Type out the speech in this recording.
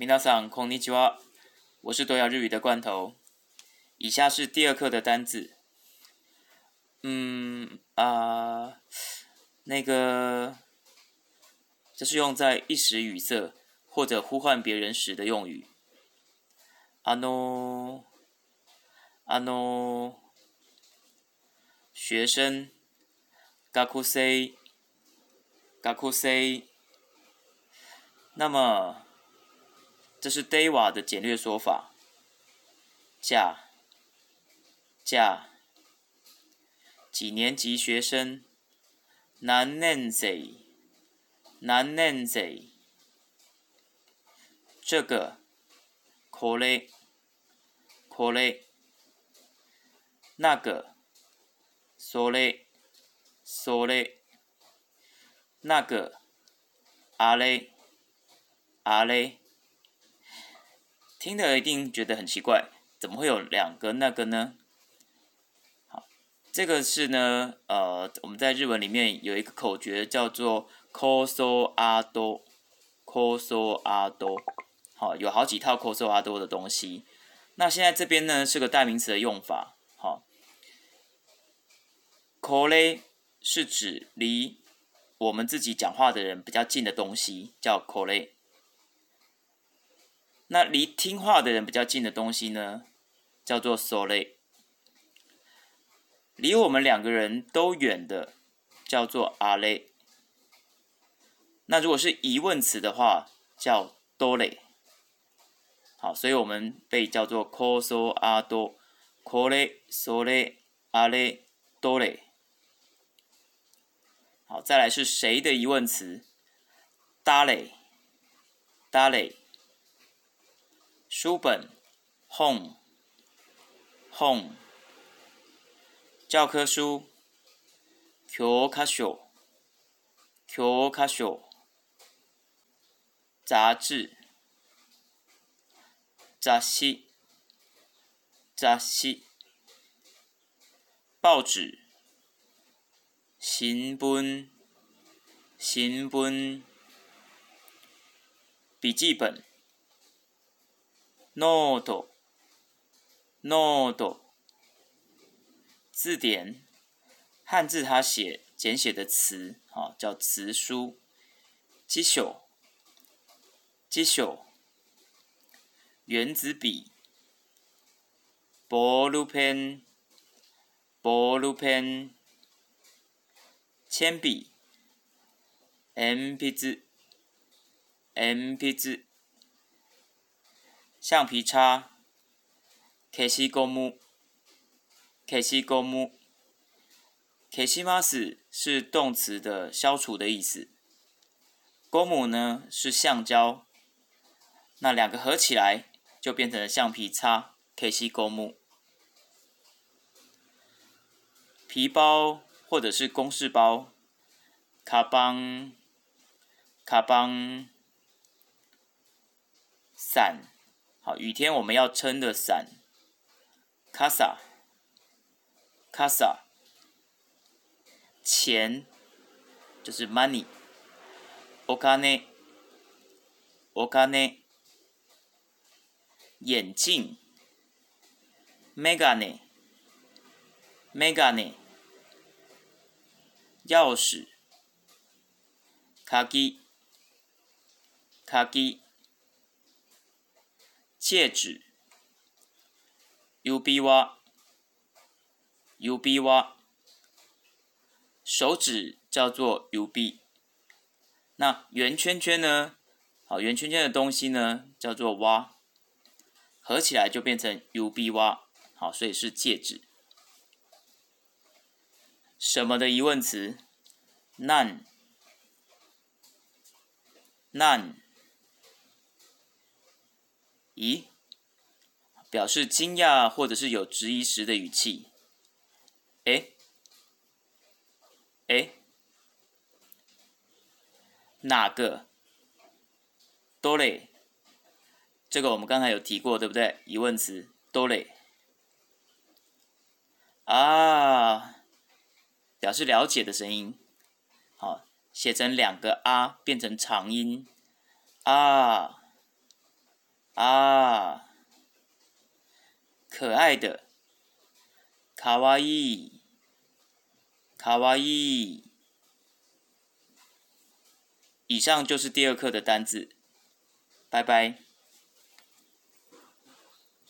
明大さんこんにちは。我是多聊日语的罐头。以下是第二课的单词。嗯啊，那个，这是用在一时语塞或者呼唤别人时的用语。あの、あの、学生、学生、学生、那么。这是 Deva 的简略说法。驾，驾，几年级学生？男 Nancy，男 n a 这个これこれ。那个それそれ。那个あれあれ。听的一定觉得很奇怪，怎么会有两个那个呢？好，这个是呢，呃，我们在日文里面有一个口诀叫做“ o o s o ソ o s o a d o 好，有好几套“ o o a d o 的东西。那现在这边呢是个代名词的用法，好，“コレ”是指离我们自己讲话的人比较近的东西，叫“ o コレ”。那离听话的人比较近的东西呢，叫做 sole。离我们两个人都远的，叫做 a l 那如果是疑问词的话，叫 dole。好，所以我们被叫做科索阿多，科勒、sole、ale、dole。好，再来是谁的疑问词 d a l e d a l e 书本，home, 教科书，教科书，教科书，杂志，杂志，杂志，报纸，新聞新聞笔记本。ノート、ノート。字典，汉字它写简写的词，啊、叫词书。辞書、辞書。原子笔、ボールペン、ボールペン。铅笔、鉛筆、鉛筆。橡皮擦，K C G M，K C G M，K C M A S 是动词的“消除”的意思，G M 呢是橡胶，那两个合起来就变成了橡皮擦 K C G M。皮包或者是公事包卡邦，卡邦，伞。好，雨天我们要撑的伞，casa，casa，钱就是 money，お金，お金，眼镜，メガネ，メガネ，钥匙，卡 i 戒指，U B Y U B Y，手指叫做 U B，那圆圈圈呢？好，圆圈圈的东西呢叫做蛙，合起来就变成 U B Y，好，所以是戒指。什么的疑问词？None None。咦，表示惊讶或者是有质疑时的语气。哎，哎，那个多嘞？这个我们刚才有提过，对不对？疑问词多嘞？啊，表示了解的声音，好，写成两个啊变成长音，啊。啊，可爱的，卡哇伊，卡哇伊。以上就是第二课的单字，拜拜。